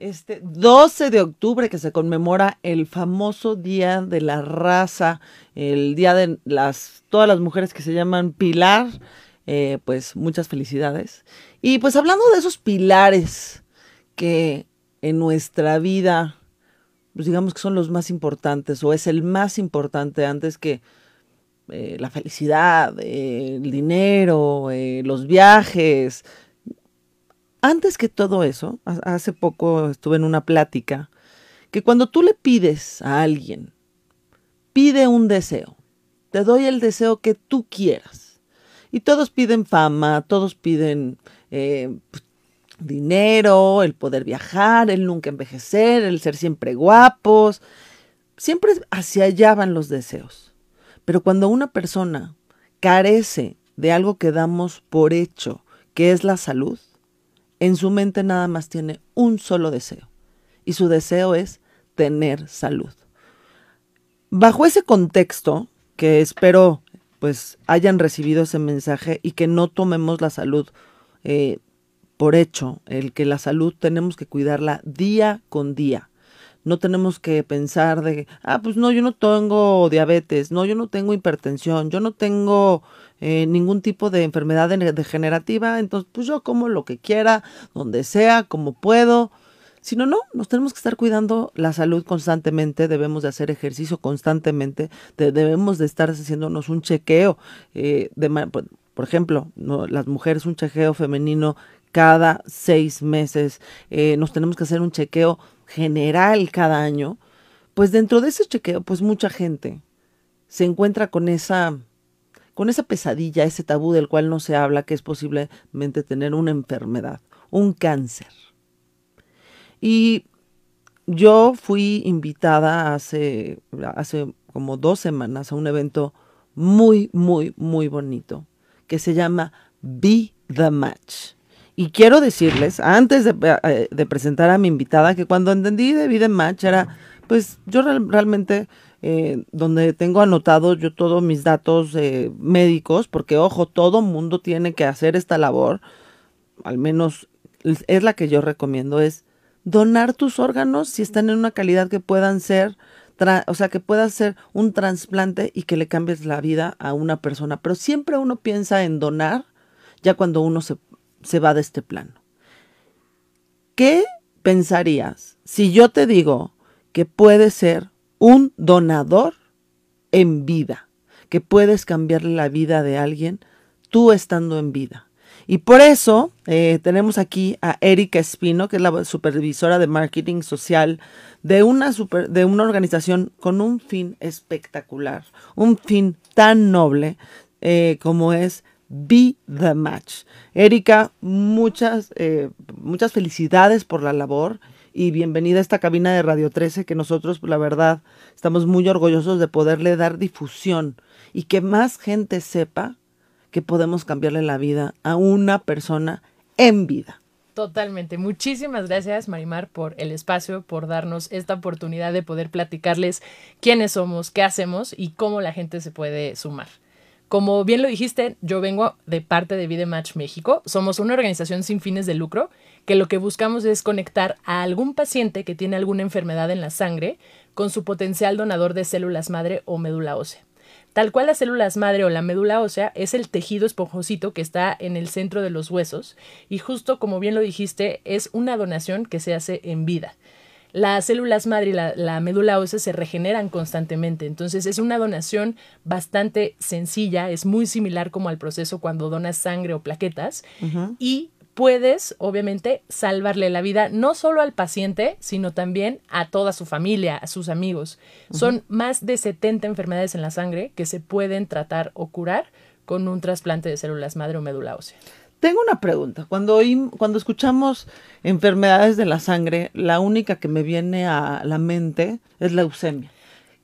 Este 12 de octubre que se conmemora el famoso Día de la Raza, el día de las todas las mujeres que se llaman Pilar, eh, pues muchas felicidades. Y pues hablando de esos pilares que en nuestra vida, pues digamos que son los más importantes o es el más importante antes que eh, la felicidad, eh, el dinero, los viajes, antes que todo eso, hace poco estuve en una plática, que cuando tú le pides a alguien, pide un deseo, te doy el deseo que tú quieras. Y todos piden fama, todos piden eh, pues, dinero, el poder viajar, el nunca envejecer, el ser siempre guapos. Siempre hacia allá van los deseos. Pero cuando una persona carece de algo que damos por hecho, que es la salud, en su mente nada más tiene un solo deseo. Y su deseo es tener salud. Bajo ese contexto, que espero pues hayan recibido ese mensaje y que no tomemos la salud eh, por hecho, el que la salud tenemos que cuidarla día con día. No tenemos que pensar de, ah, pues no, yo no tengo diabetes, no, yo no tengo hipertensión, yo no tengo eh, ningún tipo de enfermedad degenerativa, entonces pues yo como lo que quiera, donde sea, como puedo. Si no, no, nos tenemos que estar cuidando la salud constantemente, debemos de hacer ejercicio constantemente, debemos de estar haciéndonos un chequeo, eh, de, por ejemplo, no, las mujeres un chequeo femenino cada seis meses, eh, nos tenemos que hacer un chequeo general cada año, pues dentro de ese chequeo, pues mucha gente se encuentra con esa con esa pesadilla, ese tabú del cual no se habla, que es posiblemente tener una enfermedad, un cáncer. Y yo fui invitada hace, hace como dos semanas a un evento muy, muy, muy bonito que se llama Be the Match. Y quiero decirles, antes de, eh, presentar a mi invitada, que cuando entendí de Be the Match era, pues yo realmente eh, donde tengo anotado yo todos mis datos eh, médicos, porque ojo, todo mundo tiene que hacer esta labor, al menos es la que yo recomiendo, es donar tus órganos si están en una calidad que puedan ser, o sea, que pueda ser un trasplante y que le cambies la vida a una persona. Pero siempre uno piensa en donar ya cuando uno se, se va de este plano. ¿Qué pensarías si yo te digo que puede ser un donador en vida, que puedes cambiarle la vida de alguien tú estando en vida. Y por eso eh, tenemos aquí a Erika Espino, que es la supervisora de marketing social de una, super, de una organización con un fin espectacular, un fin tan noble eh, como es Be the Match. Erika, muchas, eh, muchas felicidades por la labor y bienvenida a esta cabina de Radio 13 que nosotros, la verdad, estamos muy orgullosos de poderle dar difusión y que más gente sepa que podemos cambiarle la vida a una persona en vida. Totalmente. Muchísimas gracias, Marimar, por el espacio, por darnos esta oportunidad de poder platicarles quiénes somos, qué hacemos y cómo la gente se puede sumar. Como bien lo dijiste, yo vengo de parte de Vida Match México. Somos una organización sin fines de lucro que lo que buscamos es conectar a algún paciente que tiene alguna enfermedad en la sangre con su potencial donador de células madre o médula ósea. Tal cual las células madre o la médula ósea es el tejido esponjosito que está en el centro de los huesos y justo como bien lo dijiste es una donación que se hace en vida. Las células madre y la, médula ósea se regeneran constantemente, entonces es una donación bastante sencilla, es muy similar como al proceso cuando donas sangre o plaquetas y puedes, obviamente, salvarle la vida no solo al paciente, sino también a toda su familia, a sus amigos. Son más de 70 enfermedades en la sangre que se pueden tratar o curar con un trasplante de células madre o médula ósea. Tengo una pregunta. Cuando, oí- cuando escuchamos enfermedades de la sangre, la única que me viene a la mente es la leucemia.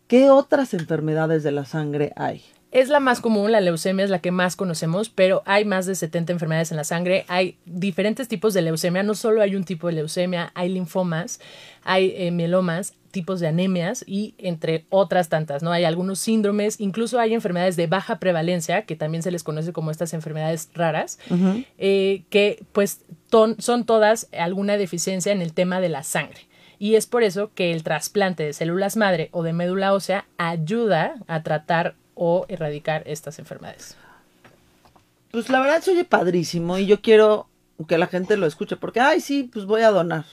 ¿Qué otras enfermedades de la sangre hay? Es la más común, la leucemia es la que más conocemos, pero hay más de 70 enfermedades en la sangre, hay diferentes tipos de leucemia, no solo hay un tipo de leucemia, hay linfomas, hay eh, mielomas, tipos de anemias y entre otras tantas, ¿no? Hay algunos síndromes, incluso hay enfermedades de baja prevalencia, que también se les conoce como estas enfermedades raras, eh, que pues ton- son todas alguna deficiencia en el tema de la sangre. Y es por eso que el trasplante de células madre o de médula ósea ayuda a tratar o erradicar estas enfermedades. Pues la verdad se oye padrísimo y yo quiero que la gente lo escuche porque, ay, sí, pues voy a donar.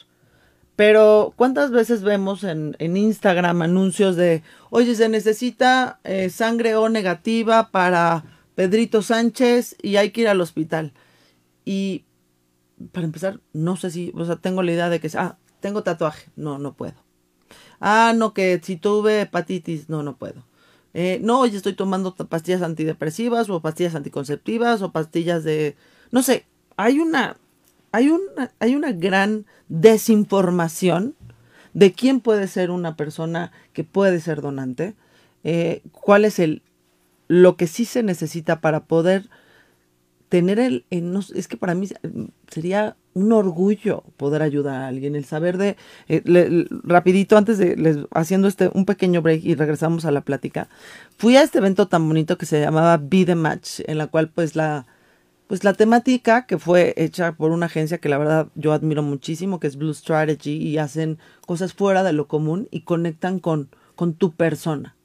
Pero ¿cuántas veces vemos en, en Instagram anuncios de, oye, se necesita eh, sangre O negativa para Pedrito Sánchez y hay que ir al hospital? Y para empezar, no sé si, o sea, tengo la idea de que, ah, tengo tatuaje, no, no puedo. Ah, no, que si tuve hepatitis, no, no puedo. Eh, no, oye, estoy tomando pastillas antidepresivas o pastillas anticonceptivas o pastillas de, no sé, hay una, hay una, hay una gran desinformación de quién puede ser una persona que puede ser donante, eh, cuál es el, lo que sí se necesita para poder tener el, sé, es que para mí sería un orgullo poder ayudar a alguien, el saber de, eh, rapidito antes de, haciendo este, un pequeño break y regresamos a la plática, fui a este evento tan bonito que se llamaba Be the Match, en la cual pues la, pues la temática que fue hecha por una agencia que la verdad yo admiro muchísimo, que es Blue Strategy, y hacen cosas fuera de lo común y conectan con, con tu persona.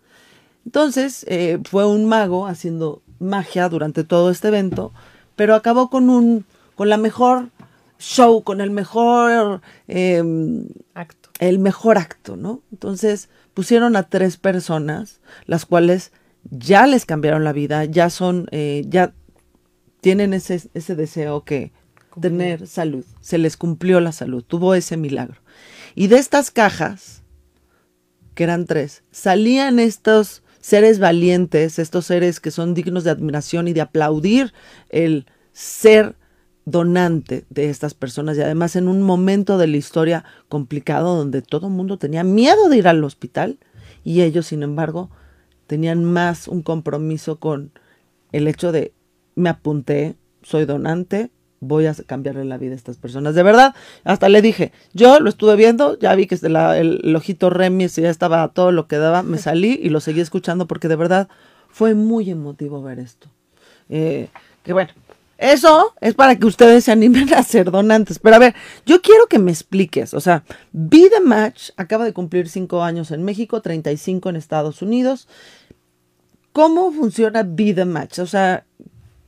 Entonces, eh, fue un mago haciendo magia durante todo este evento, pero acabó con un, con la mejor show, con el mejor, eh, Acto. el mejor acto, ¿no? Entonces, pusieron a tres personas, las cuales ya les cambiaron la vida, ya son, eh, ya tienen ese, ese deseo que tener salud, se les cumplió la salud, tuvo ese milagro. Y de estas cajas, que eran tres, salían estos seres valientes, estos seres que son dignos de admiración y de aplaudir el ser donante de estas personas y además en un momento de la historia complicado donde todo el mundo tenía miedo de ir al hospital y ellos sin embargo tenían más un compromiso con el hecho de me apunté, soy donante, voy a cambiarle la vida a estas personas. De verdad, hasta le dije, yo lo estuve viendo, ya vi que la- el, el ojito Remy ya estaba a todo lo que daba, me salí y lo seguí escuchando porque de verdad fue muy emotivo ver esto. Eh, que bueno, eso es para que ustedes se animen a ser donantes. Pero a ver, yo quiero que me expliques, o sea, Be The Match acaba de cumplir cinco años en México, 35 en Estados Unidos. ¿Cómo funciona Be The Match? O sea,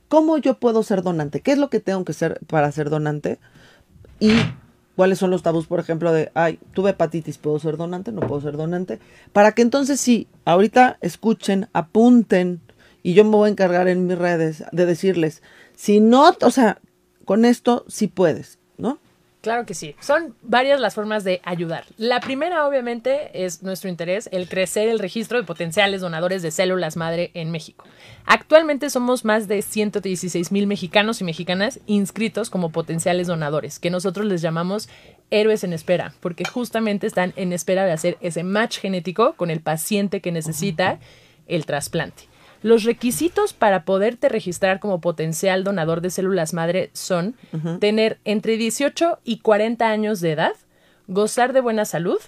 ¿cómo yo puedo ser donante? ¿Qué es lo que tengo que ser para ser donante? Y cuáles son los tabús, por ejemplo, de, ay, tuve hepatitis, ¿puedo ser donante? No puedo ser donante. Para que entonces sí, ahorita escuchen, apunten, y yo me voy a encargar en mis redes de decirles, si no, o sea, con esto sí puedes, ¿no? Claro que sí. Son varias las formas de ayudar. La primera, obviamente, es nuestro interés, el crecer el registro de potenciales donadores de células madre en México. Actualmente somos más de 116 mil mexicanos y mexicanas inscritos como potenciales donadores, que nosotros les llamamos héroes en espera, porque justamente están en espera de hacer ese match genético con el paciente que necesita el trasplante. Los requisitos para poderte registrar como potencial donador de células madre son tener entre 18 y 40 años de edad, gozar de buena salud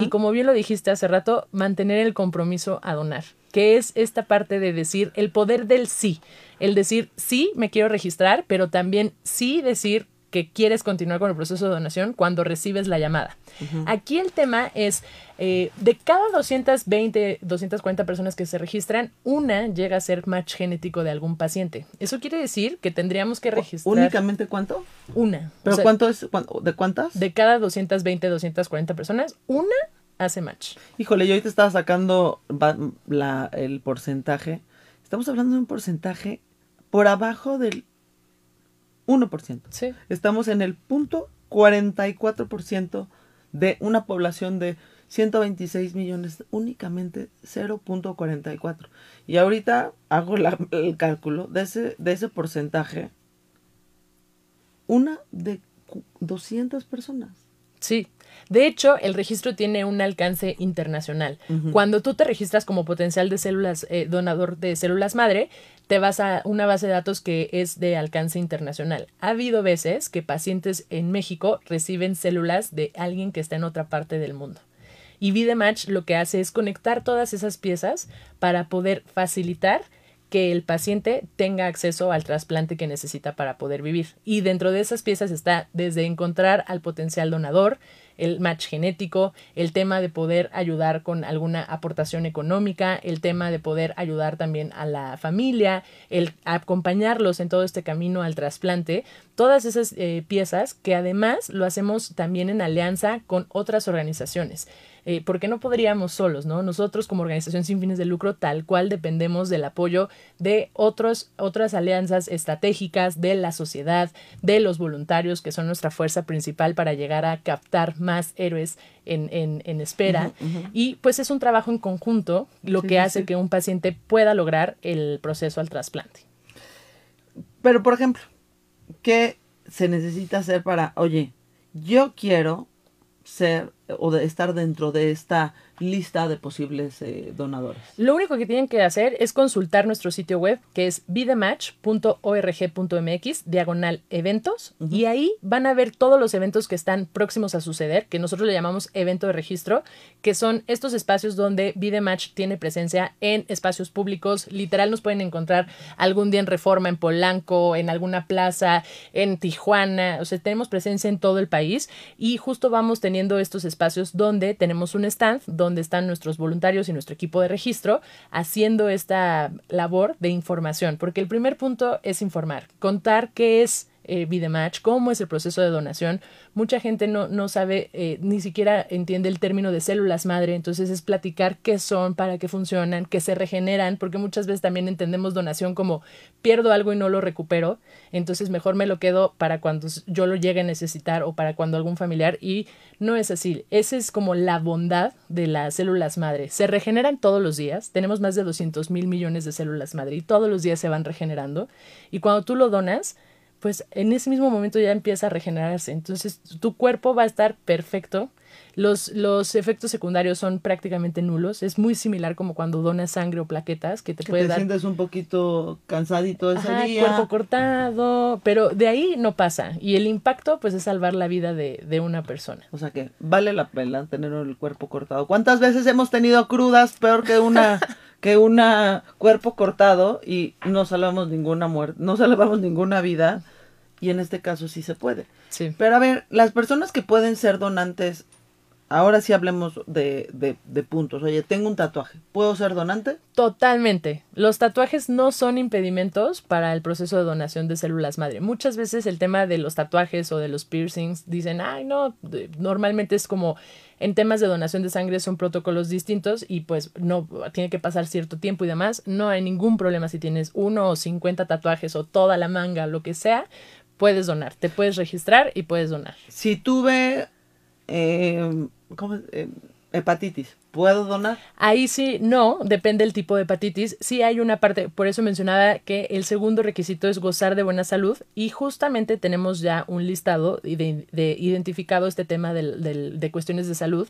y, como bien lo dijiste hace rato, mantener el compromiso a donar, que es esta parte de decir el poder del sí, el decir sí, me quiero registrar, pero también sí decir que quieres continuar con el proceso de donación cuando recibes la llamada. Aquí el tema es, eh, de cada 220, 240 personas que se registran, una llega a ser match genético de algún paciente. Eso quiere decir que tendríamos que registrar ¿Únicamente cuánto? una. ¿Pero O sea, cuánto es? ¿De cuántas? De cada 220, 240 personas, una hace match. Híjole, yo ahorita estaba sacando la- el porcentaje. Estamos hablando de un porcentaje por abajo del 1%. Sí. Estamos en el punto 44% de una población de 126 millones, únicamente 0.44. Y ahorita hago la- el cálculo de ese, de ese porcentaje, una de cu- 200 personas. Sí. De hecho, el registro tiene un alcance internacional. Cuando tú te registras como potencial de células, eh, donador de células madre, te vas a una base de datos que es de alcance internacional. Ha habido veces que pacientes en México reciben células de alguien que está en otra parte del mundo. Y VideMatch lo que hace es conectar todas esas piezas para poder facilitar que el paciente tenga acceso al trasplante que necesita para poder vivir. Y dentro de esas piezas está desde encontrar al potencial donador, el match genético, el tema de poder ayudar con alguna aportación económica, el tema de poder ayudar también a la familia, el acompañarlos en todo este camino al trasplante, todas esas eh, piezas que además lo hacemos también en alianza con otras organizaciones. Eh, porque no podríamos solos, ¿no? Nosotros como organización sin fines de lucro tal cual dependemos del apoyo de otros, otras alianzas estratégicas de la sociedad, de los voluntarios que son nuestra fuerza principal para llegar a captar más héroes en, en, en espera. Y pues es un trabajo en conjunto lo Sí, que hace sí. que un paciente pueda lograr el proceso al trasplante. Pero, por ejemplo, ¿qué se necesita hacer para, oye, yo quiero ser o de estar dentro de esta lista de posibles eh, donadores? Lo único que tienen que hacer es consultar nuestro sitio web que es vidematch.org.mx diagonal eventos y ahí van a ver todos los eventos que están próximos a suceder, que nosotros le llamamos evento de registro, que son estos espacios donde Vidematch tiene presencia en espacios públicos. Literal nos pueden encontrar algún día en Reforma, en Polanco, en alguna plaza, en Tijuana, o sea, tenemos presencia en todo el país y justo vamos teniendo estos espacios donde tenemos un stand donde están nuestros voluntarios y nuestro equipo de registro haciendo esta labor de información, porque el primer punto es informar, contar qué es eh, Vidematch, cómo es el proceso de donación. Mucha gente no, no sabe, eh, ni siquiera entiende el término de células madre, entonces es platicar qué son, para qué funcionan, qué se regeneran, porque muchas veces también entendemos donación como pierdo algo y no lo recupero, entonces mejor me lo quedo para cuando yo lo llegue a necesitar o para cuando algún familiar y no es así. Esa es como la bondad de las células madre. Se regeneran todos los días, tenemos más de 200 mil millones de células madre y todos los días se van regenerando y cuando tú lo donas, pues en ese mismo momento ya empieza a regenerarse. Entonces tu cuerpo va a estar perfecto. Los, los efectos secundarios son prácticamente nulos. Es muy similar como cuando donas sangre o plaquetas, que te Que puede te dar sientes un poquito cansadito ese Ajá, día. cuerpo cortado, pero de ahí no pasa. Y el impacto, pues, es salvar la vida de, de una persona. O sea que vale la pena tener el cuerpo cortado. ¿Cuántas veces hemos tenido crudas peor que una que una cuerpo cortado y no salvamos ninguna muerte, no salvamos ninguna vida? Y en este caso sí se puede. Sí. Pero a ver, las personas que pueden ser donantes, ahora sí hablemos de, de, de puntos. Oye, tengo un tatuaje, ¿puedo ser donante? Totalmente. Los tatuajes no son impedimentos para el proceso de donación de células madre. Muchas veces el tema de los tatuajes o de los piercings dicen, ay, no, normalmente es como en temas de donación de sangre son protocolos distintos y pues no tiene que pasar cierto tiempo y demás. No hay ningún problema si tienes uno o 50 tatuajes o toda la manga, lo que sea, puedes donar. Te puedes registrar y puedes donar. Si tuve eh, ¿cómo es? Eh, hepatitis, ¿puedo donar? Ahí sí, no, depende del tipo de hepatitis. Sí hay una parte, por eso mencionaba que el segundo requisito es gozar de buena salud y justamente tenemos ya un listado de, de identificado este tema del- de cuestiones de salud.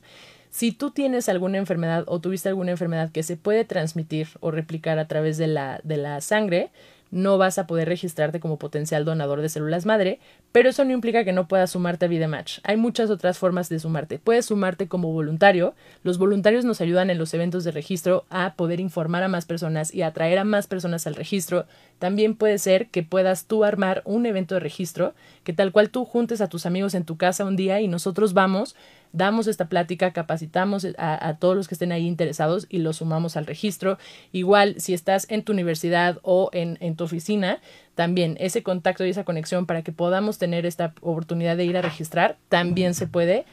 Si tú tienes alguna enfermedad o tuviste alguna enfermedad que se puede transmitir o replicar a través de la, de la sangre, no vas a poder registrarte como potencial donador de células madre, pero eso no implica que no puedas sumarte a Vidematch. Hay muchas otras formas de sumarte. Puedes sumarte como voluntario. Los voluntarios nos ayudan en los eventos de registro a poder informar a más personas y atraer a más personas al registro. También puede ser que puedas tú armar un evento de registro, que tal cual tú juntes a tus amigos en tu casa un día y nosotros vamos damos esta plática, capacitamos a, todos los que estén ahí interesados y los sumamos al registro. Igual, si estás en tu universidad o en, en, tu oficina, también ese contacto y esa conexión para que podamos tener esta oportunidad de ir a registrar, también se puede.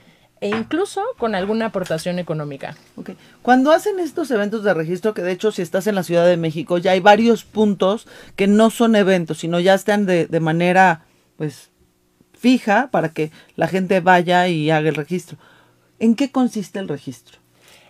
E incluso con alguna aportación económica. Okay. Cuando hacen estos eventos de registro, que de hecho si estás en la Ciudad de México, ya hay varios puntos que no son eventos, sino ya están de, de manera pues fija para que la gente vaya y haga el registro. ¿En qué consiste el registro?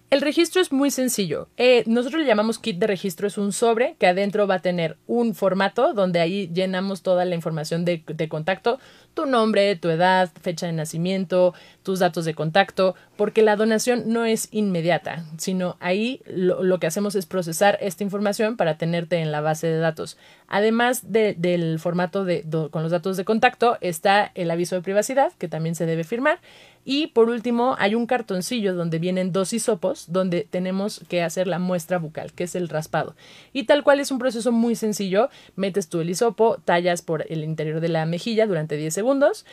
El registro es muy sencillo. Eh, nosotros le llamamos kit de registro. Es un sobre que adentro va a tener un formato donde ahí llenamos toda la información de, contacto, tu nombre, tu edad, fecha de nacimiento, tus datos de contacto, porque la donación no es inmediata, sino ahí lo, que hacemos es procesar esta información para tenerte en la base de datos. Además de- del formato de, con los datos de contacto, está el aviso de privacidad, que también se debe firmar. Y por último, hay un cartoncillo donde vienen dos hisopos, donde tenemos que hacer la muestra bucal, que es el raspado. Y tal cual es un proceso muy sencillo. Metes tú el hisopo, tallas por el interior de la mejilla durante 10 segundos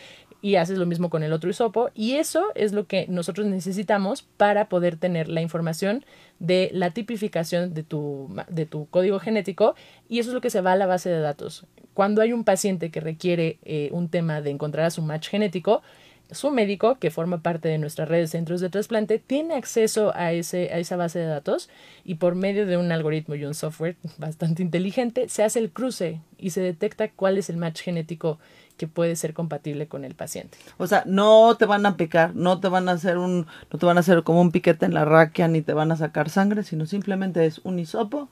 y haces lo mismo con el otro hisopo. Y eso es lo que nosotros necesitamos para poder tener la información de la tipificación de tu, de tu código genético y eso es lo que se va a la base de datos. Cuando hay un paciente que requiere eh, un tema de encontrar a su match genético, su médico, que forma parte de nuestra red de centros de trasplante, tiene acceso a, ese, a esa base de datos y por medio de un algoritmo y un software bastante inteligente se hace el cruce y se detecta cuál es el match genético que puede ser compatible con el paciente. O sea, no te van a picar, no te van a hacer un, no te van a hacer como un piquete en la raquia ni te van a sacar sangre, sino simplemente es un hisopo,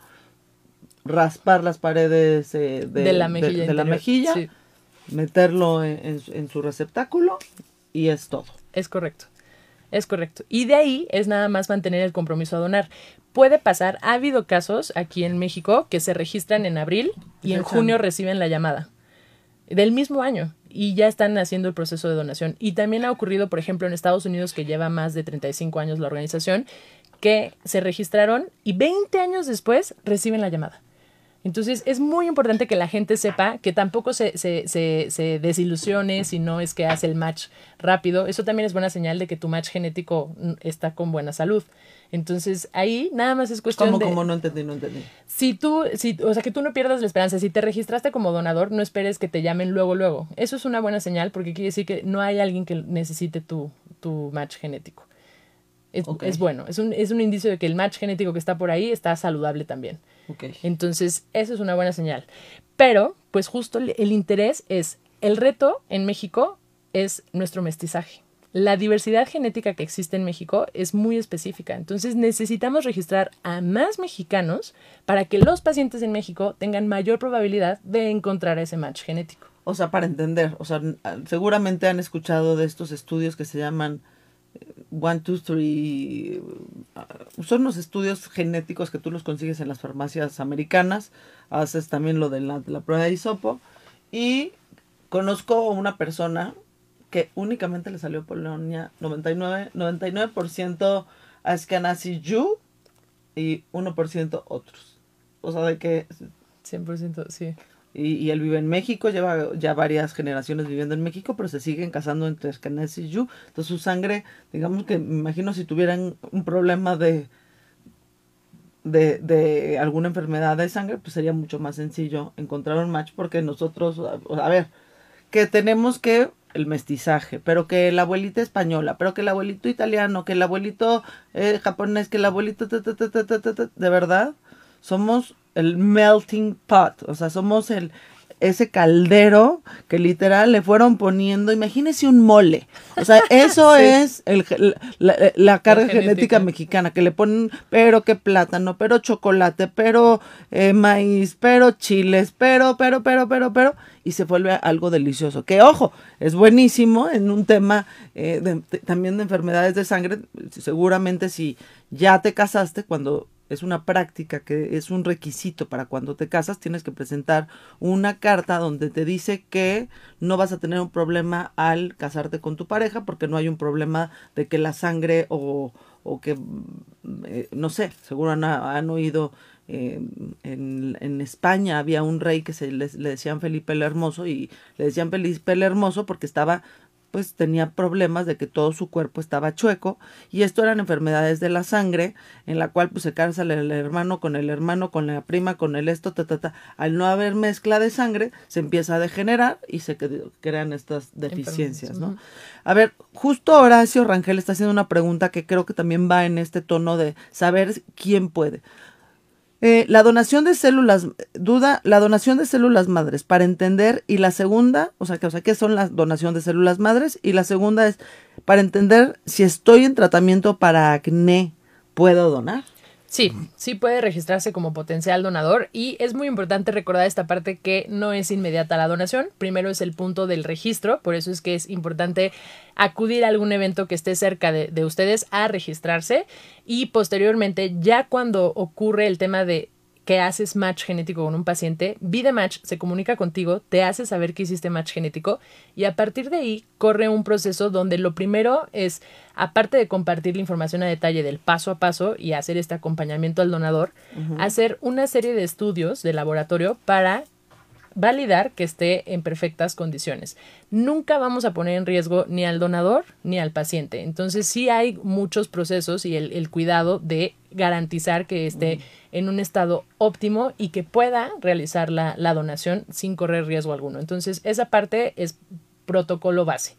raspar las paredes eh, de, De la mejilla de la interior, mejilla, sí. meterlo en, en su receptáculo y es todo. Es correcto. Es correcto. Y de ahí es nada más mantener el compromiso a donar. Puede pasar, ha habido casos aquí en México que se registran en abril y en junio reciben la llamada del mismo año y ya están haciendo el proceso de donación. Y también ha ocurrido, por ejemplo, en Estados Unidos, que lleva más de 35 años la organización, que se registraron y 20 años después reciben la llamada. Entonces es muy importante que la gente sepa que tampoco se, se, se, se desilusione si no es que hace el match rápido. Eso también es buena señal de que tu match genético mm, está con buena salud. Entonces ahí nada más es cuestión ¿Cómo, de... cómo? No entendí, no entendí. Si tú, si, o sea, que tú no pierdas la esperanza. Si te registraste como donador, no esperes que te llamen luego, luego. Eso es una buena señal porque quiere decir que no hay alguien que necesite tu, tu match genético. Es, bueno, es un, es un indicio de que el match genético que está por ahí está saludable también. Entonces, eso es una buena señal. Pero, pues justo el, el interés es, el reto en México es nuestro mestizaje. La diversidad genética que existe en México es muy específica. Entonces, necesitamos registrar a más mexicanos para que los pacientes en México tengan mayor probabilidad de encontrar ese match genético. O sea, para entender, o sea, seguramente han escuchado de estos estudios que se llaman One, Two, Three. ah, Son unos estudios genéticos que tú los consigues en las farmacias americanas. Haces también lo de la, prueba de hisopo. Y conozco una persona que únicamente le salió Polonia 99, 99% Ashkenazi Jew y 1% otros. O sea, de que 100% sí. Y, y él vive en México, lleva ya varias generaciones viviendo en México, pero se siguen casando entre Ashkenaz y Yu. Entonces su sangre, digamos que me imagino si tuvieran un problema de, de, de alguna enfermedad de sangre, pues sería mucho más sencillo encontrar un match porque nosotros, a, ver, que tenemos que el mestizaje, pero que la abuelita española, pero que el abuelito italiano, que el abuelito eh, japonés, que el abuelito, de verdad, somos el melting pot, o sea, somos el ese caldero que literal le fueron poniendo, imagínese un mole, o sea, eso es el, la, la- la carga genética. genética mexicana, que le ponen, pero que plátano, pero chocolate, pero eh, maíz, pero chiles, pero, pero, pero, pero, pero, y se vuelve algo delicioso. Que ojo, es buenísimo en un tema eh, de- de- también de enfermedades de sangre. Seguramente si ya te casaste, cuando es una práctica que es un requisito para cuando te casas, tienes que presentar una carta donde te dice que no vas a tener un problema al casarte con tu pareja porque no hay un problema de que la sangre o, o que, mm, eh, no sé, seguro han, oído eh, en, en España había un rey que se les- le decían Felipe el Hermoso y le decían Felipe el Hermoso porque estaba pues tenía problemas de que todo su cuerpo estaba chueco y esto eran enfermedades de la sangre en la cual pues se casa el, hermano con el hermano con la prima con el esto ta ta ta. Al no haber mezcla de sangre se empieza a degenerar y se cre- crean estas deficiencias no a ver justo Horacio Rangel está haciendo una pregunta que creo que también va en este tono de saber quién puede Eh, la donación de células, duda, la donación de células madres para entender y la segunda, o sea, que, o sea, ¿qué son la donación de células madres? Y la segunda es para entender si estoy en tratamiento para acné, ¿puedo donar? Sí, sí puede registrarse como potencial donador y es muy importante recordar esta parte que no es inmediata la donación. Primero es el punto del registro, por eso es que es importante acudir a algún evento que esté cerca de, de ustedes a registrarse y posteriormente ya cuando ocurre el tema de que haces match genético con un paciente, Match se comunica contigo, te hace saber que hiciste match genético y a partir de ahí corre un proceso donde lo primero es, aparte de compartir la información a detalle del paso a paso y hacer este acompañamiento al donador, hacer una serie de estudios de laboratorio para validar que esté en perfectas condiciones. Nunca vamos a poner en riesgo ni al donador ni al paciente. Entonces sí hay muchos procesos y el, cuidado de garantizar que esté en un estado óptimo y que pueda realizar la, la donación sin correr riesgo alguno. Entonces esa parte es protocolo base.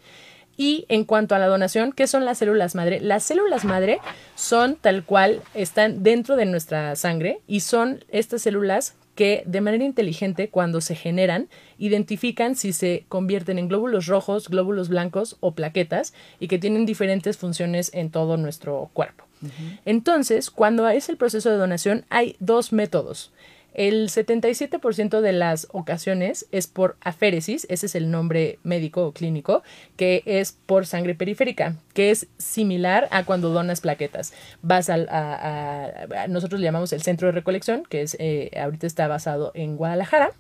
Y en cuanto a la donación, ¿qué son las células madre? Las células madre son tal cual, están dentro de nuestra sangre y son estas células que de manera inteligente cuando se generan identifican si se convierten en glóbulos rojos, glóbulos blancos o plaquetas y que tienen diferentes funciones en todo nuestro cuerpo. Entonces, cuando es el proceso de donación hay dos métodos. El 77% de las ocasiones es por aféresis, ese es el nombre médico o clínico, que es por sangre periférica, que es similar a cuando donas plaquetas. Vas al, a, nosotros le llamamos el centro de recolección, que es eh, ahorita está basado en Guadalajara,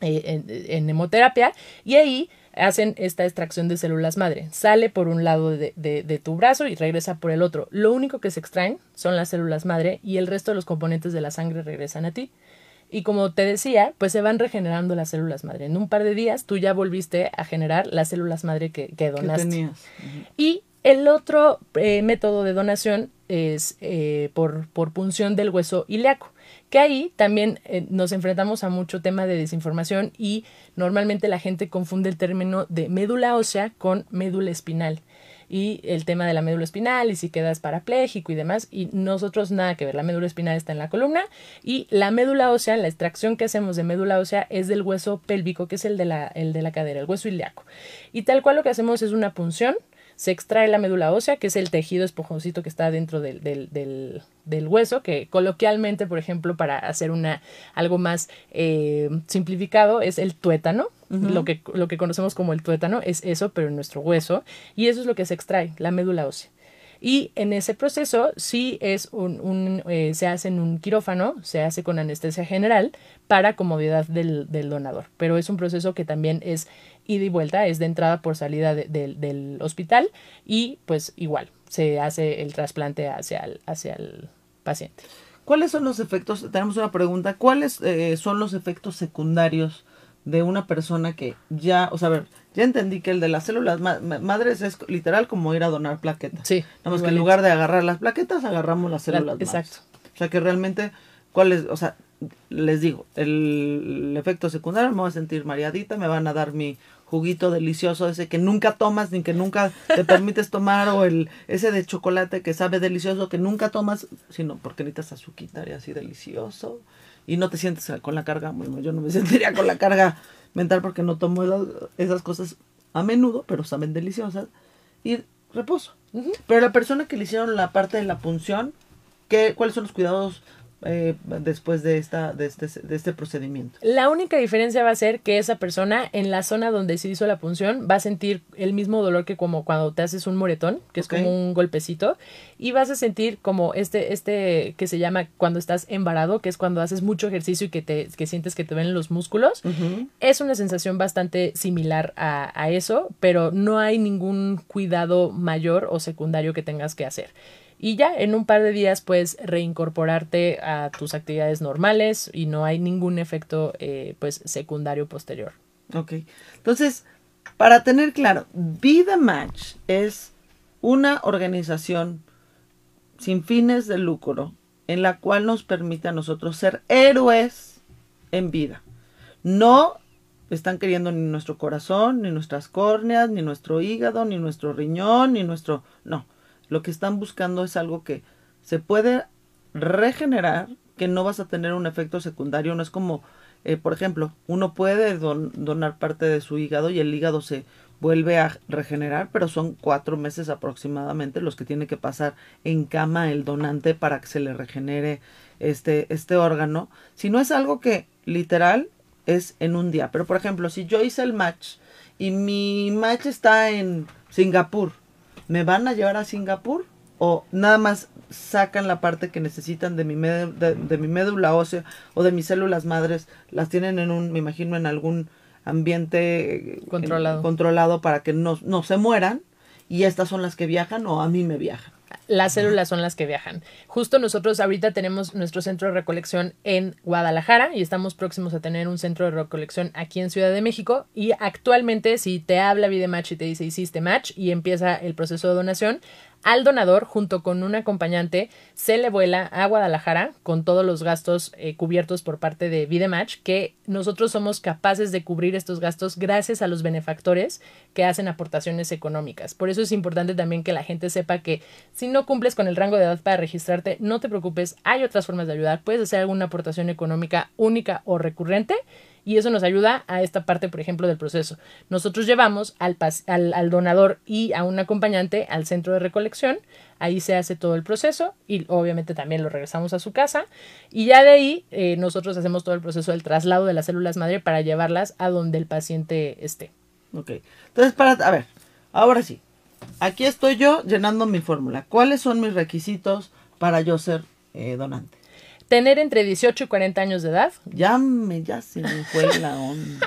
eh, en, hemoterapia, y ahí hacen esta extracción de células madre. Sale por un lado de, de, tu brazo y regresa por el otro. Lo único que se extraen son las células madre y el resto de los componentes de la sangre regresan a ti. Y como te decía, pues se van regenerando las células madre. En un par de días tú ya volviste a generar las células madre que, que donaste. Y el otro eh, método de donación es eh, por, por punción del hueso ilíaco, que ahí también eh, nos enfrentamos a mucho tema de desinformación y normalmente la gente confunde el término de médula ósea con médula espinal y el tema de la médula espinal y si quedas parapléjico y demás. Y nosotros nada que ver, la médula espinal está en la columna y la médula ósea, la extracción que hacemos de médula ósea es del hueso pélvico, que es el de la, el de la cadera, el hueso ilíaco. Y tal cual lo que hacemos es una punción se extrae la médula ósea, que es el tejido esponjosito que está dentro del, del, del, hueso, que coloquialmente, por ejemplo, para hacer una, algo más eh, simplificado, es el tuétano. Lo, que, lo que conocemos como el tuétano es eso, pero en nuestro hueso. Y eso es lo que se extrae, la médula ósea. Y en ese proceso sí es un, un eh, se hace en un quirófano, se hace con anestesia general para comodidad del, del donador. Pero es un proceso que también es ida y vuelta, es de entrada por salida del hospital y pues igual se hace el trasplante hacia el, hacia el paciente. ¿Cuáles son los efectos? Tenemos una pregunta. ¿Cuáles eh, son los efectos secundarios de una persona que ya, o sea, a ver, ya entendí que el de las células madres es literal como ir a donar plaquetas. Sí. Nada más que en lugar de agarrar las plaquetas, agarramos las células Exacto. O sea, que realmente, ¿cuál es? O sea, les digo, el, el efecto secundario, me voy a sentir mareadita, me van a dar mi juguito delicioso ese que nunca tomas ni que nunca te permites tomar o el ese de chocolate que sabe delicioso que nunca tomas, sino porque necesitas azuquita y así delicioso y no te sientes con la carga, bueno, yo no me sentiría con la carga mental porque no tomo esas, cosas a menudo, pero saben deliciosas y reposo. Pero la persona que le hicieron la parte de la punción, ¿qué, ¿cuáles son los cuidados eh, después de, esta, de, este, de este procedimiento. La única diferencia va a ser que esa persona en la zona donde se hizo la punción va a sentir el mismo dolor que como cuando te haces un moretón, que es como un golpecito, y vas a sentir como este, este que se llama cuando estás embarado, que es cuando haces mucho ejercicio y que, te, que sientes que te ven los músculos. Es una sensación bastante similar a, a eso, pero no hay ningún cuidado mayor o secundario que tengas que hacer y ya en un par de días puedes reincorporarte a tus actividades normales y no hay ningún efecto eh, pues secundario posterior. Ok, entonces para tener claro, Vida Match es una organización sin fines de lucro en la cual nos permite a nosotros ser héroes en vida. No están queriendo ni nuestro corazón, ni nuestras córneas, ni nuestro hígado, ni nuestro riñón, ni nuestro... No, lo que están buscando es algo que se puede regenerar que no vas a tener un efecto secundario, no es como, eh, por ejemplo, uno puede don- donar parte de su hígado y el hígado se vuelve a regenerar, pero son cuatro meses aproximadamente los que tiene que pasar en cama el donante para que se le regenere este, este órgano. Si no es algo que literal es en un día, pero por ejemplo, si yo hice el match y mi match está en Singapur, ¿me van a llevar a Singapur? ¿O nada más sacan la parte que necesitan de mi, de, de mi médula ósea o de mis células madres? Las tienen en un, me imagino, en algún ambiente eh, Controlado. en- controlado para que no, no se mueran. Y estas son las que viajan o a mí me viajan. Las células son las que viajan. Justo nosotros ahorita tenemos nuestro centro de recolección en Guadalajara y estamos próximos a tener un centro de recolección aquí en Ciudad de México. Y actualmente, si te habla Vidematch y te dice hiciste match y empieza el proceso de donación, al donador, junto con un acompañante, se le vuela a Guadalajara con todos los gastos eh, cubiertos por parte de Vidematch, que nosotros somos capaces de cubrir estos gastos gracias a los benefactores que hacen aportaciones económicas. Por eso es importante también que la gente sepa que si no cumples con el rango de edad para registrarte, no te preocupes, hay otras formas de ayudar. Puedes hacer alguna aportación económica única o recurrente y eso nos ayuda a esta parte, por ejemplo, del proceso. Nosotros llevamos al, al donador y a un acompañante al centro de recolección, ahí se hace todo el proceso y obviamente también lo regresamos a su casa y ya de ahí eh, nosotros hacemos todo el proceso del traslado de las células madre para llevarlas a donde el paciente esté. Ok. Entonces, para, a ver, ahora sí. Aquí estoy yo llenando mi fórmula. ¿Cuáles son mis requisitos para yo ser eh, donante? Tener entre 18 y 40 años de edad, Ya me, ya se me fue la onda.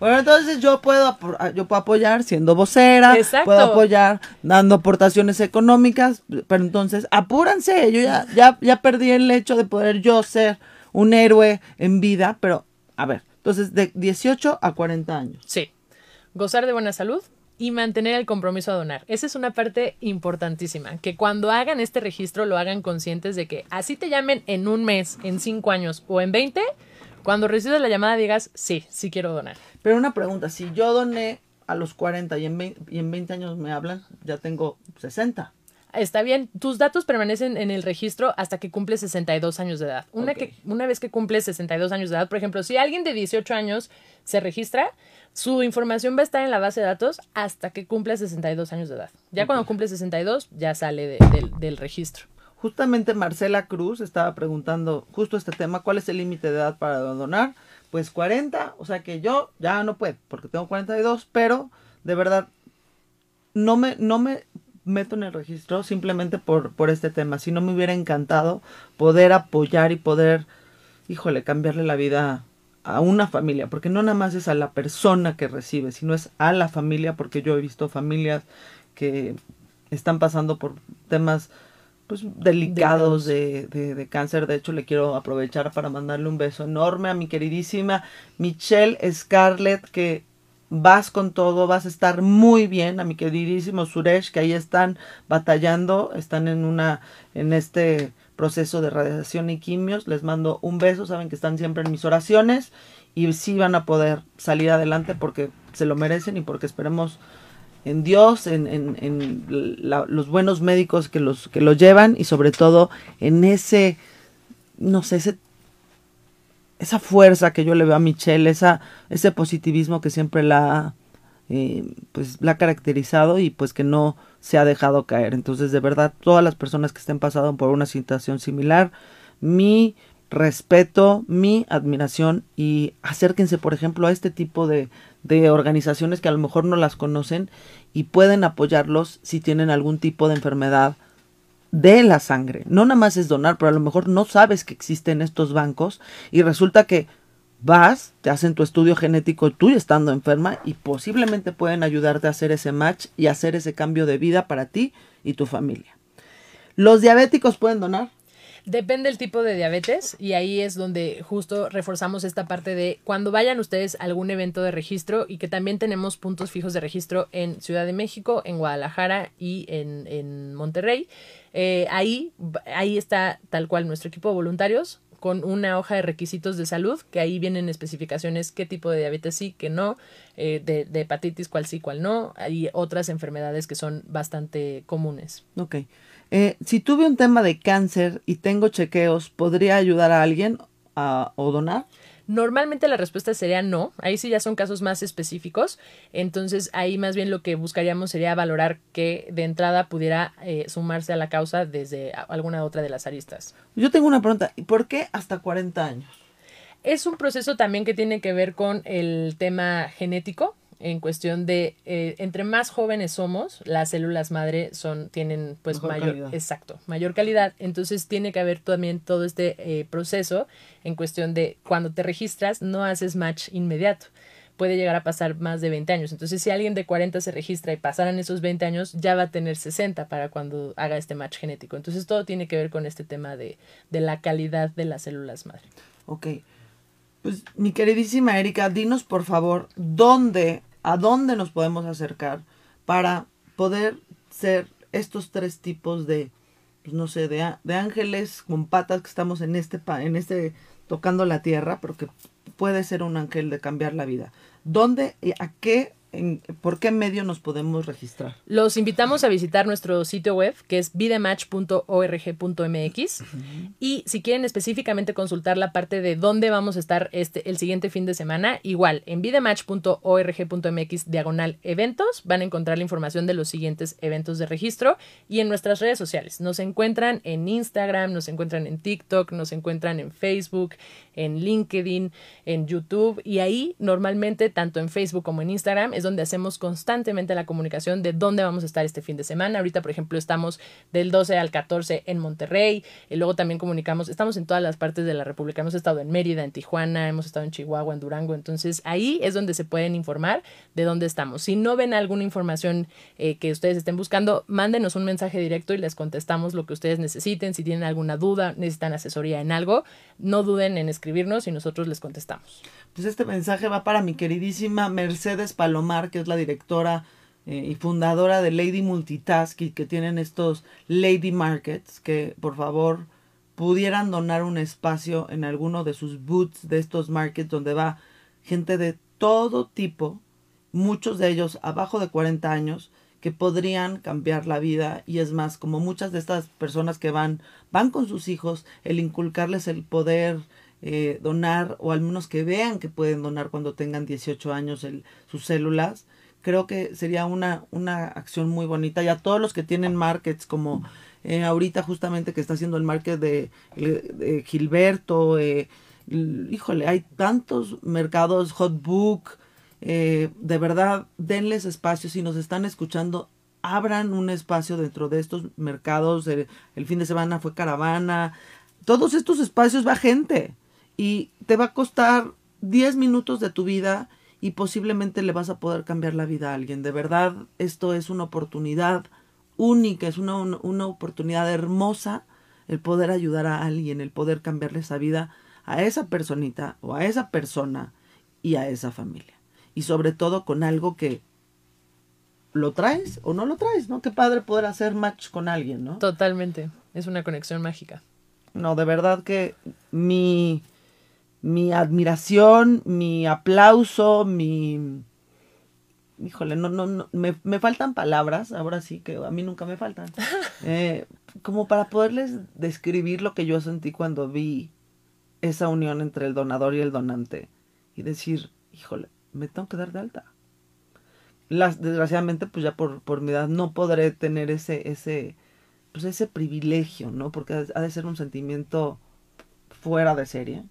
Bueno, entonces yo puedo, ah, yo puedo apoyar siendo vocera, Exacto. puedo apoyar dando aportaciones económicas, pero entonces apúrense, yo ya, ya, ya perdí el hecho de poder yo ser un héroe en vida, pero a ver, entonces de 18 a 40 años. Sí. Gozar de buena salud y mantener el compromiso a donar. Esa es una parte importantísima. Que cuando hagan este registro lo hagan conscientes de que así te llamen en un mes, en cinco años o en 20, cuando recibas la llamada digas, sí, sí quiero donar. Pero una pregunta, si yo doné a los 40 y en 20, y en 20 años me hablan, ya tengo 60. Está bien, tus datos permanecen en el registro hasta que cumples 62 años de edad. Una, que, una vez que cumples 62 años de edad, por ejemplo, si alguien de 18 años se registra, su información va a estar en la base de datos hasta que cumpla 62 años de edad. Ya cuando cumple 62, ya sale de- del, del registro. Justamente Marcela Cruz estaba preguntando justo este tema, ¿cuál es el límite de edad para donar? Pues 40, o sea que yo ya no puedo, porque tengo 42, pero de verdad no me, no me meto en el registro simplemente por, por este tema. Si no me hubiera encantado poder apoyar y poder, híjole, cambiarle la vida a una familia, porque no nada más es a la persona que recibe, sino es a la familia, porque yo he visto familias que están pasando por temas pues delicados de, de, de cáncer. De hecho, le quiero aprovechar para mandarle un beso enorme a mi queridísima Michelle Scarlett, que vas con todo, vas a estar muy bien. A mi queridísimo Suresh, que ahí están batallando, están en una, en este proceso de radiación y quimios. Les mando un beso, saben que están siempre en mis oraciones y sí van a poder salir adelante porque se lo merecen y porque esperemos en Dios, en, en, en los buenos médicos que los, que los llevan y sobre todo en ese, no sé, ese, esa fuerza que yo le veo a Michelle, esa, ese positivismo que siempre la, eh, pues, la ha caracterizado y pues que no se ha dejado caer. Entonces, de verdad, todas las personas que estén pasando por una situación similar, mi respeto, mi admiración y acérquense, por ejemplo, a este tipo de, de organizaciones que a lo mejor no las conocen y pueden apoyarlos si tienen algún tipo de enfermedad de la sangre. No nada más es donar, pero a lo mejor no sabes que existen estos bancos y resulta que vas, te hacen tu estudio genético tú estando enferma y posiblemente pueden ayudarte a hacer ese match y hacer ese cambio de vida para ti y tu familia. ¿Los diabéticos pueden donar? Depende del tipo de diabetes y ahí es donde justo reforzamos esta parte de cuando vayan ustedes a algún evento de registro y que también tenemos puntos fijos de registro en Ciudad de México, en Guadalajara y en, en Monterrey. Eh, ahí, ahí está tal cual nuestro equipo de voluntarios con una hoja de requisitos de salud, que ahí vienen especificaciones qué tipo de diabetes sí, qué no, eh, de, de hepatitis cuál sí, cuál no, hay otras enfermedades que son bastante comunes. Ok. Eh, si tuve un tema de cáncer y tengo chequeos, ¿podría ayudar a alguien a, o donar? Normalmente la respuesta sería no, ahí sí ya son casos más específicos, entonces ahí más bien lo que buscaríamos sería valorar que de entrada pudiera eh, sumarse a la causa desde alguna otra de las aristas. Yo tengo una pregunta. ¿y ¿Por qué hasta 40 años? Es un proceso también que tiene que ver con el tema genético, en cuestión de eh, entre más jóvenes somos, las células madre son tienen pues Mejor mayor calidad. exacto, mayor calidad, entonces tiene que haber también todo este eh, proceso en cuestión de cuando te registras no haces match inmediato. Puede llegar a pasar más de 20 años. Entonces, si alguien de 40 se registra y pasaran esos 20 años, ya va a tener 60 para cuando haga este match genético. Entonces, todo tiene que ver con este tema de, de la calidad de las células madre. Ok. Pues mi queridísima Erika, dinos por favor dónde, a dónde nos podemos acercar para poder ser estos tres tipos de, pues no sé, de, de ángeles con patas que estamos en este, en este, tocando la tierra, pero que puede ser un ángel de cambiar la vida. ¿Dónde, y a qué, por qué medio nos podemos registrar? Los invitamos a visitar nuestro sitio web que es vidematch.org.mx y si quieren específicamente consultar la parte de dónde vamos a estar este el siguiente fin de semana, igual en vidematch.org.mx diagonal eventos van a encontrar la información de los siguientes eventos de registro y en nuestras redes sociales. Nos encuentran en Instagram, nos encuentran en TikTok, nos encuentran en Facebook, en LinkedIn, en YouTube y ahí normalmente tanto en Facebook como en Instagram es donde hacemos constantemente la comunicación de dónde vamos a estar este fin de semana. Ahorita, por ejemplo, estamos del 12 al 14 en Monterrey y luego también comunicamos, estamos en todas las partes de la República. Hemos estado en Mérida, en Tijuana, hemos estado en Chihuahua, en Durango. Entonces ahí es donde se pueden informar de dónde estamos. Si no ven alguna información eh, que ustedes estén buscando, mándenos un mensaje directo y les contestamos lo que ustedes necesiten. Si tienen alguna duda, necesitan asesoría en algo, no duden en escribirnos y nosotros les contestamos. Pues este mensaje va para mi queridísima Mercedes Palomar, que es la directora eh, y fundadora de Lady Multitask y que tienen estos Lady Markets, que por favor pudieran donar un espacio en alguno de sus booths de estos markets donde va gente de todo tipo, muchos de ellos abajo de 40 años, que podrían cambiar la vida. Y es más, como muchas de estas personas que van, van con sus hijos, el inculcarles el poder eh, donar o al menos que vean que pueden donar cuando tengan 18 años el, sus células, creo que sería una, una acción muy bonita. Y a todos los que tienen markets como eh, ahorita justamente que está haciendo el market de, de Gilberto, eh, híjole, hay tantos mercados, Hotbook, eh, de verdad, denles espacio, si nos están escuchando, abran un espacio dentro de estos mercados, el fin de semana fue caravana, todos estos espacios va gente y te va a costar 10 minutos de tu vida y posiblemente le vas a poder cambiar la vida a alguien. De verdad, esto es una oportunidad única, es una, una- oportunidad hermosa el poder ayudar a alguien, el poder cambiarle esa vida a esa personita o a esa persona y a esa familia. Y sobre todo con algo que lo traes o no lo traes, ¿no? Qué padre poder hacer match con alguien, ¿no? Totalmente. Es una conexión mágica. No, de verdad que mi, mi admiración, mi aplauso, mi... Híjole, no, no, no, me, me faltan palabras, ahora sí que a mí nunca me faltan. Eh, como para poderles describir lo que yo sentí cuando vi esa unión entre el donador y el donante. Y decir, híjole, me tengo que dar de alta. Las, desgraciadamente, pues ya por, por mi edad no podré tener ese, ese, pues ese privilegio, ¿no? Porque ha ha de ser un sentimiento fuera de serie.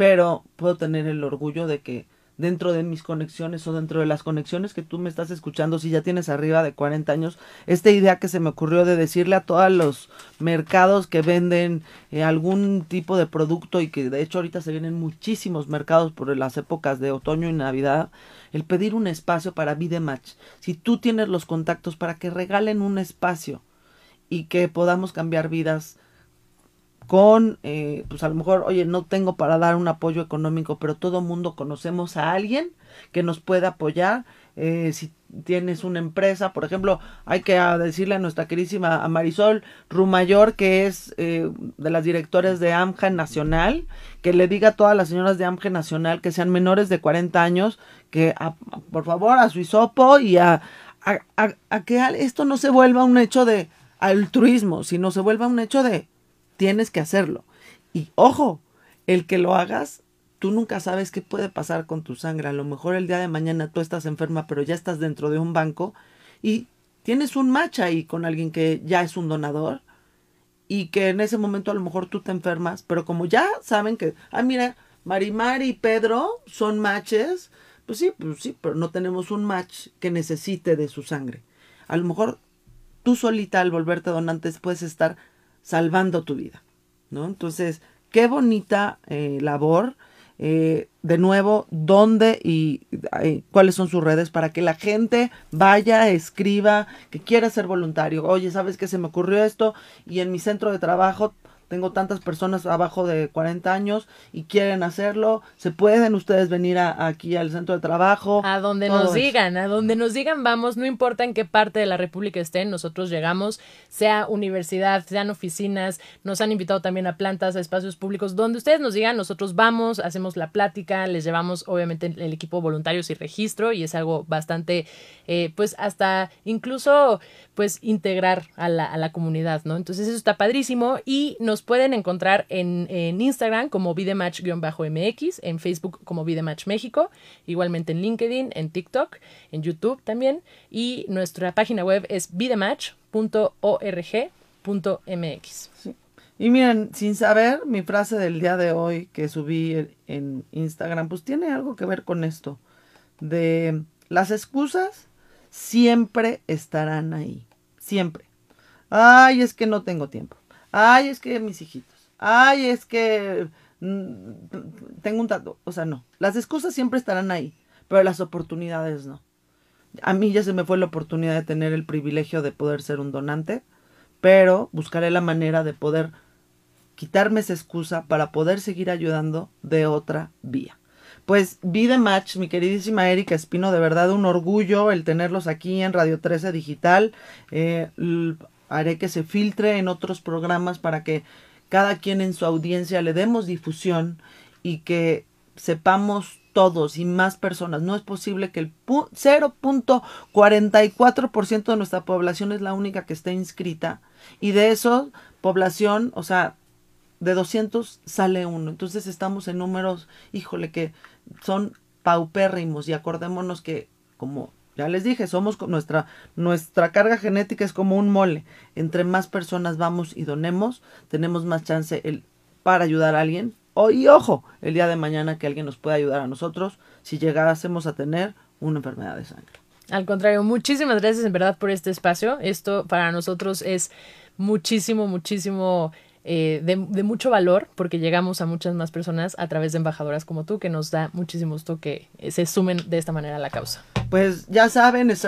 Pero puedo tener el orgullo de que dentro de mis conexiones o dentro de las conexiones que tú me estás escuchando, si ya tienes arriba de 40 años, esta idea que se me ocurrió de decirle a todos los mercados que venden eh, algún tipo de producto y que de hecho ahorita se vienen muchísimos mercados por las épocas de otoño y navidad, el pedir un espacio para Vidematch. Si tú tienes los contactos para que regalen un espacio y que podamos cambiar vidas con, eh, pues a lo mejor, oye, no tengo para dar un apoyo económico, pero todo mundo conocemos a alguien que nos pueda apoyar. eh, si tienes una empresa, por ejemplo, hay que ah, decirle a nuestra queridísima a Marisol Rumayor, que es eh, de las directores de AMJA Nacional, que le diga a todas las señoras de AMJA Nacional que sean menores de 40 años, que a- por favor a su hisopo y a, a, a- a que esto no se vuelva un hecho de altruismo, sino se vuelva un hecho de tienes que hacerlo. Y ojo, el que lo hagas, tú nunca sabes qué puede pasar con tu sangre. A lo mejor el día de mañana tú estás enferma, pero ya estás dentro de un banco y tienes un match ahí con alguien que ya es un donador y que en ese momento a lo mejor tú te enfermas, pero como ya saben que, ah, mira, Marimar y Pedro son matches, pues sí, pues sí, pero no tenemos un match que necesite de su sangre. A lo mejor tú solita al volverte donante puedes estar salvando tu vida, ¿no? Entonces, qué bonita eh, labor. Eh, de nuevo, dónde y eh, cuáles son sus redes para que la gente vaya, escriba, que quiera ser voluntario. Oye, ¿sabes qué se me ocurrió esto? Y en mi centro de trabajo tengo tantas personas abajo de 40 años y quieren hacerlo. Se pueden ustedes venir a- aquí al centro de trabajo. A donde Todo nos eso. digan, a donde nos digan vamos, no importa en qué parte de la República estén, nosotros llegamos, sea universidad, sean oficinas, nos han invitado también a plantas, a espacios públicos, donde ustedes nos digan, nosotros vamos, hacemos la plática, les llevamos obviamente el equipo voluntarios y registro y es algo bastante, eh, pues hasta incluso pues integrar a la, a la comunidad, ¿no? Entonces eso está padrísimo y nos pueden encontrar en, Instagram como vidematch-mx, en Facebook como Vidematch México, igualmente en LinkedIn, en TikTok, en YouTube también y nuestra página web es vidematch.org.mx. Y miren, sin saber, mi frase del día de hoy que subí en, en Instagram, pues tiene algo que ver con esto. De las excusas siempre estarán ahí. Siempre. Ay, es que no tengo tiempo. Ay, es que mis hijitos. Ay, es que mm, tengo un tatu. O sea, no. Las excusas siempre estarán ahí, pero las oportunidades no. A mí ya se me fue la oportunidad de tener el privilegio de poder ser un donante, pero buscaré la manera de poder quitarme esa excusa para poder seguir ayudando de otra vía. Pues Vida Match, mi queridísima Erika Espino, de verdad un orgullo el tenerlos aquí en Radio 13 Digital. Eh, haré que se filtre en otros programas para que cada quien en su audiencia le demos difusión y que sepamos todos y más personas. No es posible que el pu- 0.44% de nuestra población es la única que esté inscrita y de eso población, o sea, de 200 sale uno. Entonces estamos en números, híjole, que son paupérrimos y acordémonos que, como ya les dije, somos nuestra, nuestra carga genética es como un mole. Entre más personas vamos y donemos, tenemos más chance el, para ayudar a alguien. O, y ojo, el día de mañana que alguien nos pueda ayudar a nosotros si llegásemos a tener una enfermedad de sangre. Al contrario, muchísimas gracias en verdad por este espacio. Esto para nosotros es muchísimo, muchísimo eh, de, de mucho valor porque llegamos a muchas más personas a través de embajadoras como tú, que nos da muchísimo gusto que eh, se sumen de esta manera a la causa. Pues ya saben, es-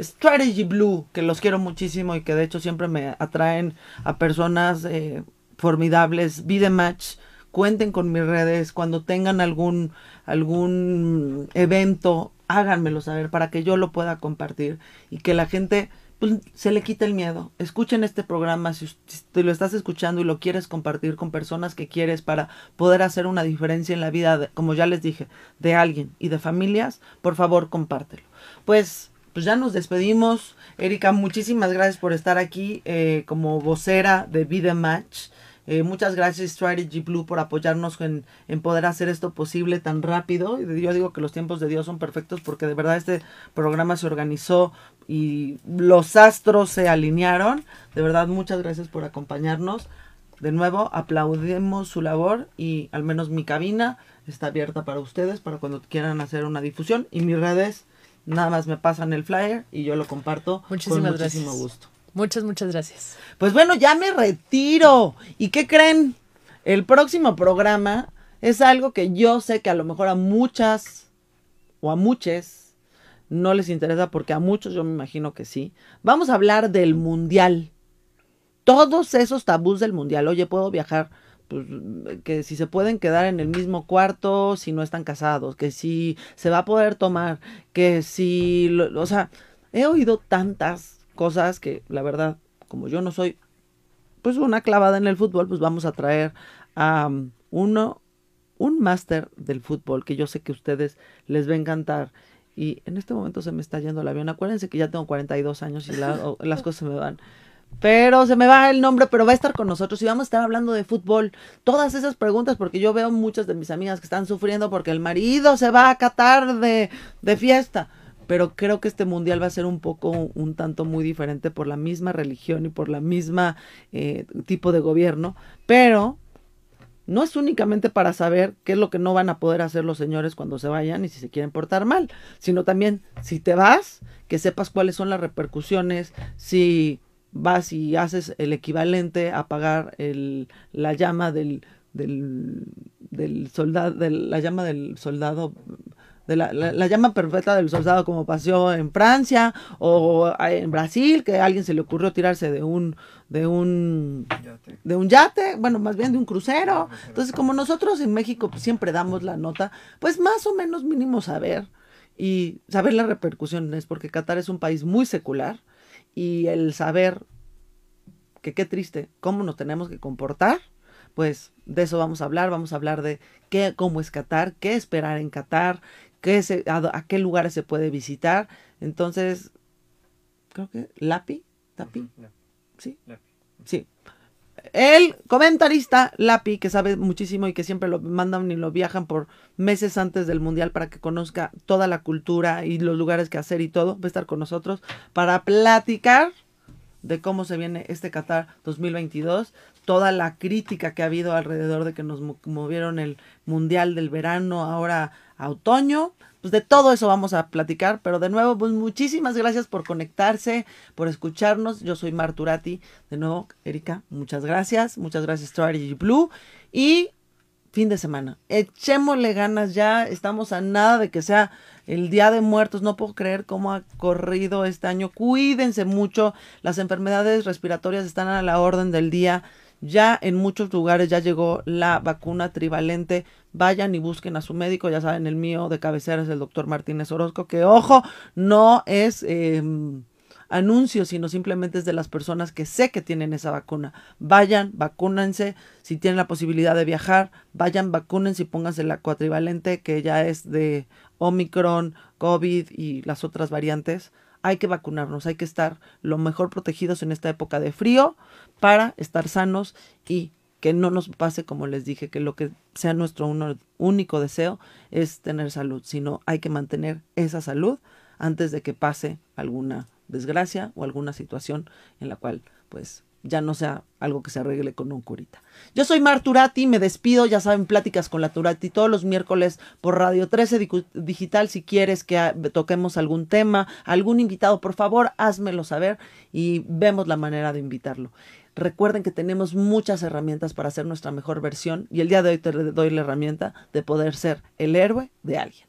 Strategy Blue, que los quiero muchísimo y que de hecho siempre me atraen a personas eh, formidables. Be Match, cuenten con mis redes. Cuando tengan algún, algún evento, háganmelo saber para que yo lo pueda compartir y que la gente pues, se le quite el miedo. Escuchen este programa si, te lo estás escuchando y lo quieres compartir con personas que quieres para poder hacer una diferencia en la vida, como ya les dije, de alguien y de familias, por favor compártelo. Pues, pues ya nos despedimos. Erika, muchísimas gracias por estar aquí eh, como vocera de Vida Match. Eh, muchas gracias Strategy Blue por apoyarnos en, en poder hacer esto posible tan rápido. Yo digo que los tiempos de Dios son perfectos porque de verdad este programa se organizó y los astros se alinearon. De verdad, muchas gracias por acompañarnos. De nuevo, aplaudimos su labor y al menos mi cabina está abierta para ustedes, para cuando quieran hacer una difusión. Y mis redes, nada más me pasan el flyer y yo lo comparto Muchísimas con muchísimo gracias. gusto. Muchas, muchas gracias. Pues bueno, ya me retiro. ¿Y qué creen? El próximo programa es algo que yo sé que a lo mejor a muchas o a muchos no les interesa porque a muchos yo me imagino que sí. Vamos a hablar del mundial. Todos esos tabús del mundial. Oye, puedo viajar pues, que si se pueden quedar en el mismo cuarto si no están casados, que si se va a poder tomar, que si, lo- o sea, he oído tantas cosas que la verdad, como yo no soy pues una clavada en el fútbol, pues vamos a traer a um, uno, un máster del fútbol que yo sé que a ustedes les va a encantar. Y en este momento se me está yendo el avión. Acuérdense que ya tengo 42 años y la- o- las cosas se me van. Pero se me va el nombre, pero va a estar con nosotros y vamos a estar hablando de fútbol. Todas esas preguntas, porque yo veo muchas de mis amigas que están sufriendo porque el marido se va a Qatar de, de fiesta. Pero creo que este mundial va a ser un poco, un tanto muy diferente por la misma religión y por la misma eh, tipo de gobierno. Pero no es únicamente para saber qué es lo que no van a poder hacer los señores cuando se vayan y si se quieren portar mal, sino también si te vas, que sepas cuáles son las repercusiones, si vas y haces el equivalente a pagar el, la llama del, del, del soldado, de la llama del soldado de la, la- la llama perfecta del soldado como pasó en Francia o en Brasil, que a alguien se le ocurrió tirarse de un, de un, de un yate, bueno, más bien de un crucero. Entonces, como nosotros en México pues, siempre damos la nota, pues más o menos mínimo saber y saber las repercusiones, porque Qatar es un país muy secular y el saber que qué triste, cómo nos tenemos que comportar, pues de eso vamos a hablar, vamos a hablar de qué, cómo es Qatar, qué esperar en Qatar, qué se, a, a qué lugares se puede visitar. Entonces, creo que Lapi, Tapi, sí, sí. El comentarista Lapi, que sabe muchísimo y que siempre lo mandan y lo viajan por meses antes del mundial para que conozca toda la cultura y los lugares que hacer y todo, va a estar con nosotros para platicar de cómo se viene este Qatar 2022, toda la crítica que ha habido alrededor de que nos mo- movieron el Mundial del verano ahora a otoño. Pues de todo eso vamos a platicar, pero de nuevo, pues muchísimas gracias por conectarse, por escucharnos. Yo soy Marturati. De nuevo, Erika, muchas gracias. Muchas gracias, Strategy Blue. Y fin de semana. Echémosle ganas ya, estamos a nada de que sea el Día de Muertos. No puedo creer cómo ha corrido este año. Cuídense mucho. Las enfermedades respiratorias están a la orden del día. Ya en muchos lugares ya llegó la vacuna trivalente. Vayan y busquen a su médico. Ya saben, el mío de cabecera es el doctor Martínez Orozco, que ojo, no es... em, anuncio, sino simplemente es de las personas que sé que tienen esa vacuna. Vayan, vacúnense, si tienen la posibilidad de viajar, vayan, vacúnense y pónganse la cuatrivalente que ya es de Omicron, COVID y las otras variantes. Hay que vacunarnos, hay que estar lo mejor protegidos en esta época de frío para estar sanos y que no nos pase como les dije, que lo que sea nuestro uno- único deseo es tener salud, sino hay que mantener esa salud antes de que pase alguna desgracia o alguna situación en la cual pues ya no sea algo que se arregle con un curita. Yo soy Marturati, me despido, ya saben, pláticas con la Turati todos los miércoles por Radio 13 Dicu- Digital. Si quieres que toquemos algún tema, algún invitado, por favor, házmelo saber y vemos la manera de invitarlo. Recuerden que tenemos muchas herramientas para hacer nuestra mejor versión y el día de hoy te doy la herramienta de poder ser el héroe de alguien.